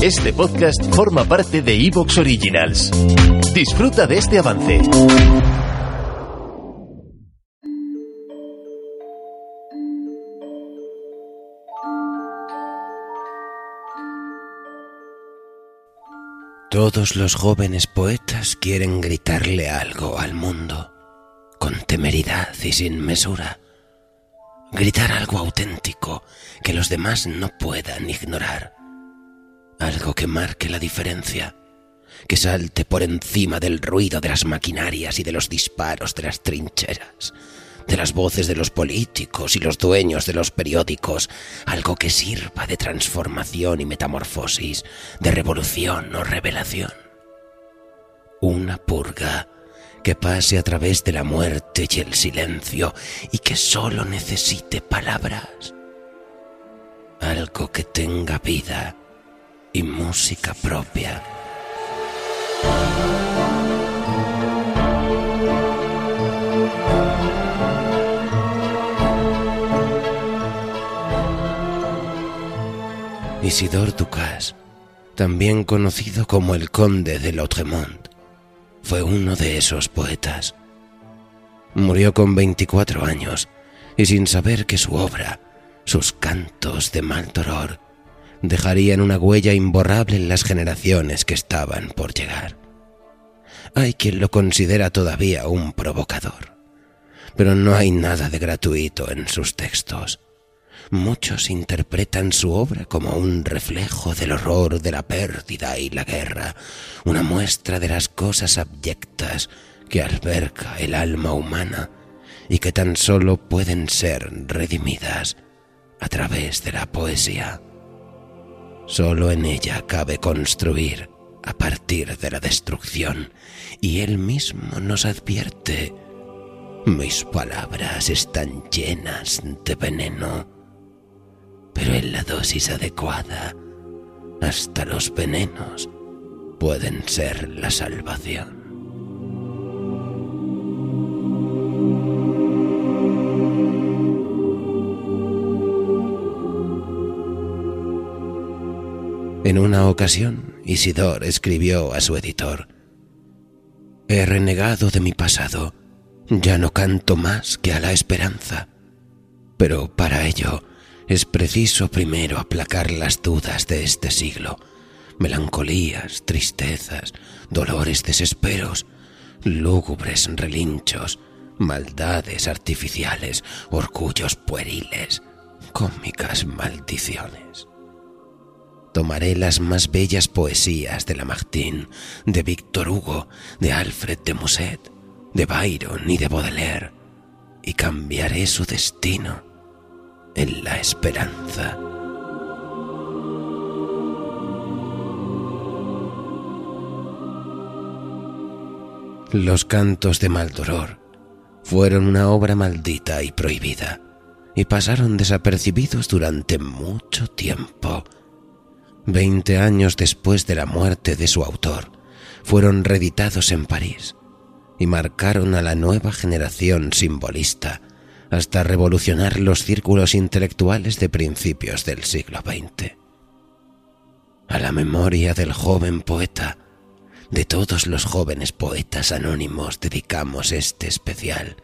Este podcast forma parte de Evox Originals. Disfruta de este avance. Todos los jóvenes poetas quieren gritarle algo al mundo, con temeridad y sin mesura. Gritar algo auténtico que los demás no puedan ignorar. Algo que marque la diferencia, que salte por encima del ruido de las maquinarias y de los disparos de las trincheras, de las voces de los políticos y los dueños de los periódicos, algo que sirva de transformación y metamorfosis, de revolución o revelación. Una purga que pase a través de la muerte y el silencio y que solo necesite palabras. Algo que tenga vida y música propia. Isidore Ducas, también conocido como el conde de Lautremont, fue uno de esos poetas. Murió con 24 años y sin saber que su obra, sus cantos de mal dolor, dejarían una huella imborrable en las generaciones que estaban por llegar. Hay quien lo considera todavía un provocador, pero no hay nada de gratuito en sus textos. Muchos interpretan su obra como un reflejo del horror de la pérdida y la guerra, una muestra de las cosas abyectas que alberga el alma humana y que tan solo pueden ser redimidas a través de la poesía. Solo en ella cabe construir a partir de la destrucción y él mismo nos advierte, mis palabras están llenas de veneno pero en la dosis adecuada, hasta los venenos pueden ser la salvación. En una ocasión, Isidor escribió a su editor, He renegado de mi pasado, ya no canto más que a la esperanza, pero para ello es preciso primero aplacar las dudas de este siglo, melancolías, tristezas, dolores, desesperos, lúgubres relinchos, maldades artificiales, orgullos pueriles, cómicas maldiciones. Tomaré las más bellas poesías de Lamartine, de Víctor Hugo, de Alfred de Musset, de Byron y de Baudelaire, y cambiaré su destino en la esperanza. Los cantos de Maldoror fueron una obra maldita y prohibida, y pasaron desapercibidos durante mucho tiempo. Veinte años después de la muerte de su autor, fueron reeditados en París y marcaron a la nueva generación simbolista hasta revolucionar los círculos intelectuales de principios del siglo XX. A la memoria del joven poeta, de todos los jóvenes poetas anónimos dedicamos este especial,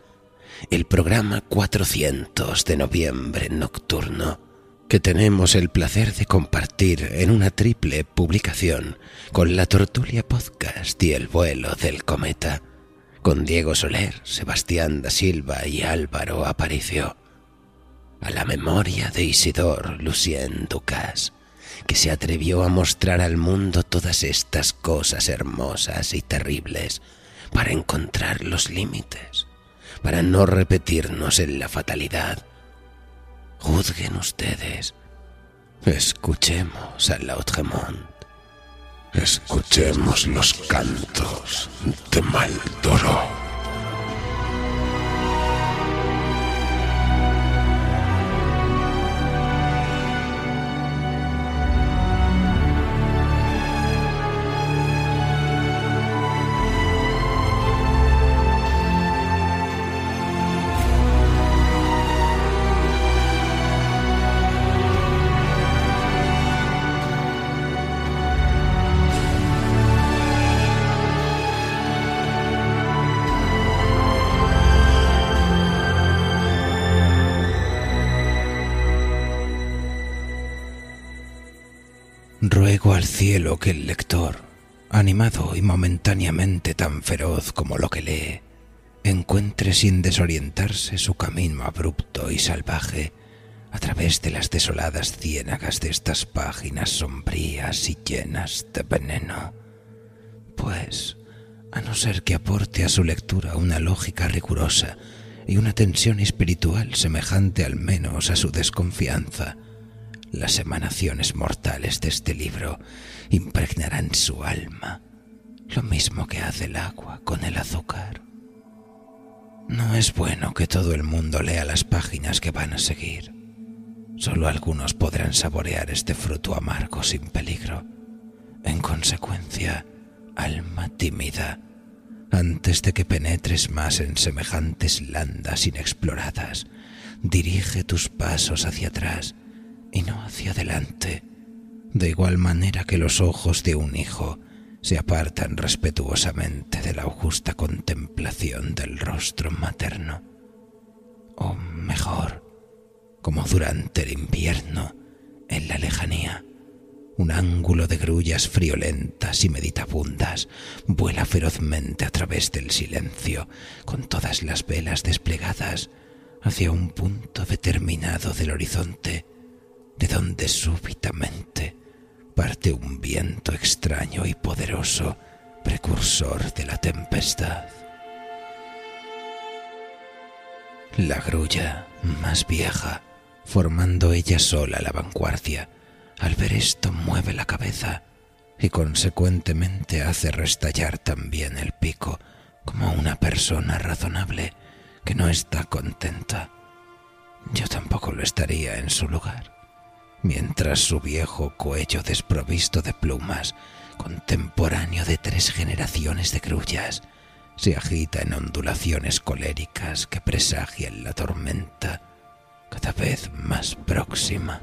el programa 400 de noviembre nocturno, que tenemos el placer de compartir en una triple publicación con la Tortulia Podcast y el vuelo del cometa con Diego Soler, Sebastián da Silva y Álvaro Aparicio, a la memoria de Isidor Lucien Ducas, que se atrevió a mostrar al mundo todas estas cosas hermosas y terribles para encontrar los límites, para no repetirnos en la fatalidad. Juzguen ustedes, escuchemos a Lautremont. Escuchemos los cantos de Maldoror. Cielo que el lector, animado y momentáneamente tan feroz como lo que lee, encuentre sin desorientarse su camino abrupto y salvaje a través de las desoladas ciénagas de estas páginas sombrías y llenas de veneno. Pues, a no ser que aporte a su lectura una lógica rigurosa y una tensión espiritual semejante al menos a su desconfianza, las emanaciones mortales de este libro impregnarán su alma, lo mismo que hace el agua con el azúcar. No es bueno que todo el mundo lea las páginas que van a seguir. Solo algunos podrán saborear este fruto amargo sin peligro. En consecuencia, alma tímida, antes de que penetres más en semejantes landas inexploradas, dirige tus pasos hacia atrás y no hacia adelante, de igual manera que los ojos de un hijo se apartan respetuosamente de la augusta contemplación del rostro materno. O mejor, como durante el invierno, en la lejanía. Un ángulo de grullas friolentas y meditabundas vuela ferozmente a través del silencio, con todas las velas desplegadas hacia un punto determinado del horizonte, de donde súbitamente parte un viento extraño y poderoso, precursor de la tempestad. La grulla más vieja formando ella sola la vanguardia. Al ver esto mueve la cabeza y consecuentemente hace restallar también el pico como una persona razonable que no está contenta. Yo tampoco lo estaría en su lugar. Mientras su viejo cuello desprovisto de plumas, contemporáneo de tres generaciones de grullas, se agita en ondulaciones coléricas que presagian la tormenta, cada vez más próxima.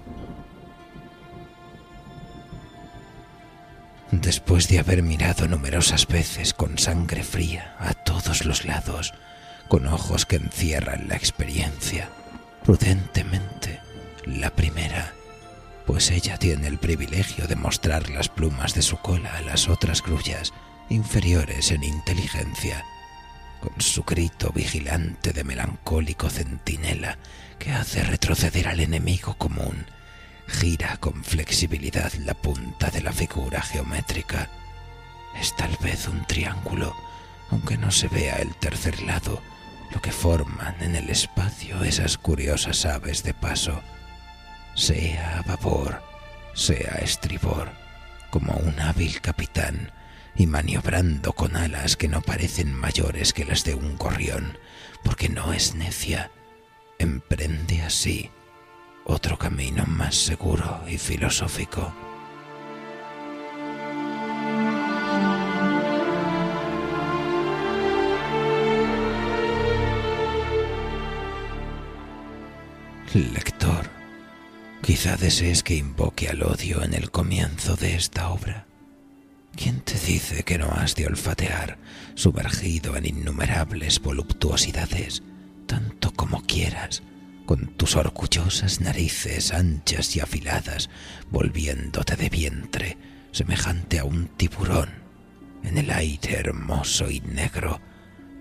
Después de haber mirado numerosas veces con sangre fría a todos los lados, con ojos que encierran la experiencia, prudentemente, la primera, pues ella tiene el privilegio de mostrar las plumas de su cola a las otras grullas inferiores en inteligencia, con su grito vigilante de melancólico centinela que hace retroceder al enemigo común, gira con flexibilidad la punta de la figura geométrica. Es tal vez un triángulo, aunque no se vea el tercer lado, lo que forman en el espacio esas curiosas aves de paso, sea a sea a estribor, como un hábil capitán, y maniobrando con alas que no parecen mayores que las de un gorrión, porque no es necia, emprende así otro camino más seguro y filosófico. Quizá desees que invoque al odio en el comienzo de esta obra. ¿Quién te dice que no has de olfatear, sumergido en innumerables voluptuosidades, tanto como quieras, con tus orgullosas narices anchas y afiladas, volviéndote de vientre, semejante a un tiburón, en el aire hermoso y negro,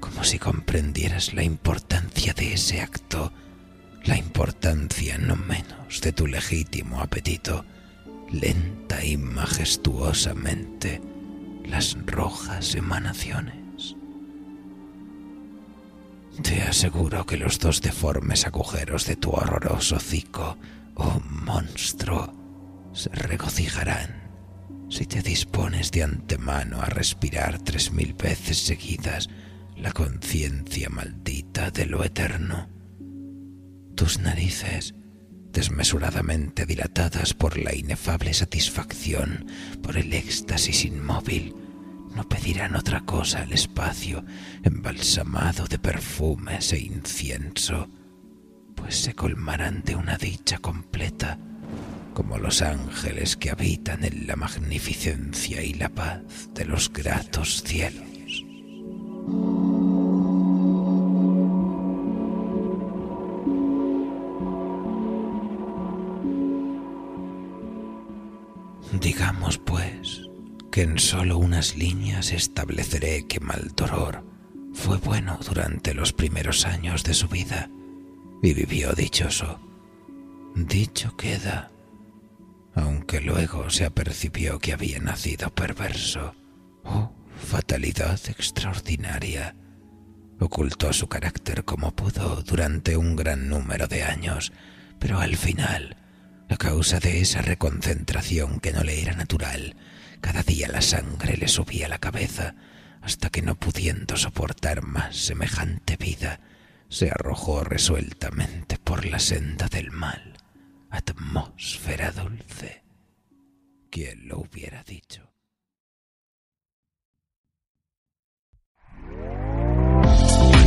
como si comprendieras la importancia de ese acto, la importancia no menos de tu legítimo apetito, lenta y majestuosamente las rojas emanaciones. Te aseguro que los dos deformes agujeros de tu horroroso hocico, oh monstruo, se regocijarán si te dispones de antemano a respirar tres mil veces seguidas la conciencia maldita de lo eterno. Tus narices, desmesuradamente dilatadas por la inefable satisfacción, por el éxtasis inmóvil, no pedirán otra cosa al espacio embalsamado de perfumes e incienso, pues se colmarán de una dicha completa, como los ángeles que habitan en la magnificencia y la paz de los gratos cielos. Que en solo unas líneas estableceré que Maldoror fue bueno durante los primeros años de su vida y vivió dichoso. Dicho queda, aunque luego se apercibió que había nacido perverso. Oh, fatalidad extraordinaria. Ocultó su carácter como pudo durante un gran número de años, pero al final a causa de esa reconcentración que no le era natural, cada día la sangre le subía a la cabeza, hasta que no pudiendo soportar más semejante vida, se arrojó resueltamente por la senda del mal. Atmósfera dulce. ¿Quién lo hubiera dicho?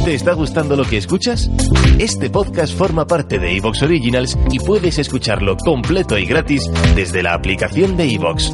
¿Te está gustando lo que escuchas? Este podcast forma parte de Evox Originals y puedes escucharlo completo y gratis desde la aplicación de Evox.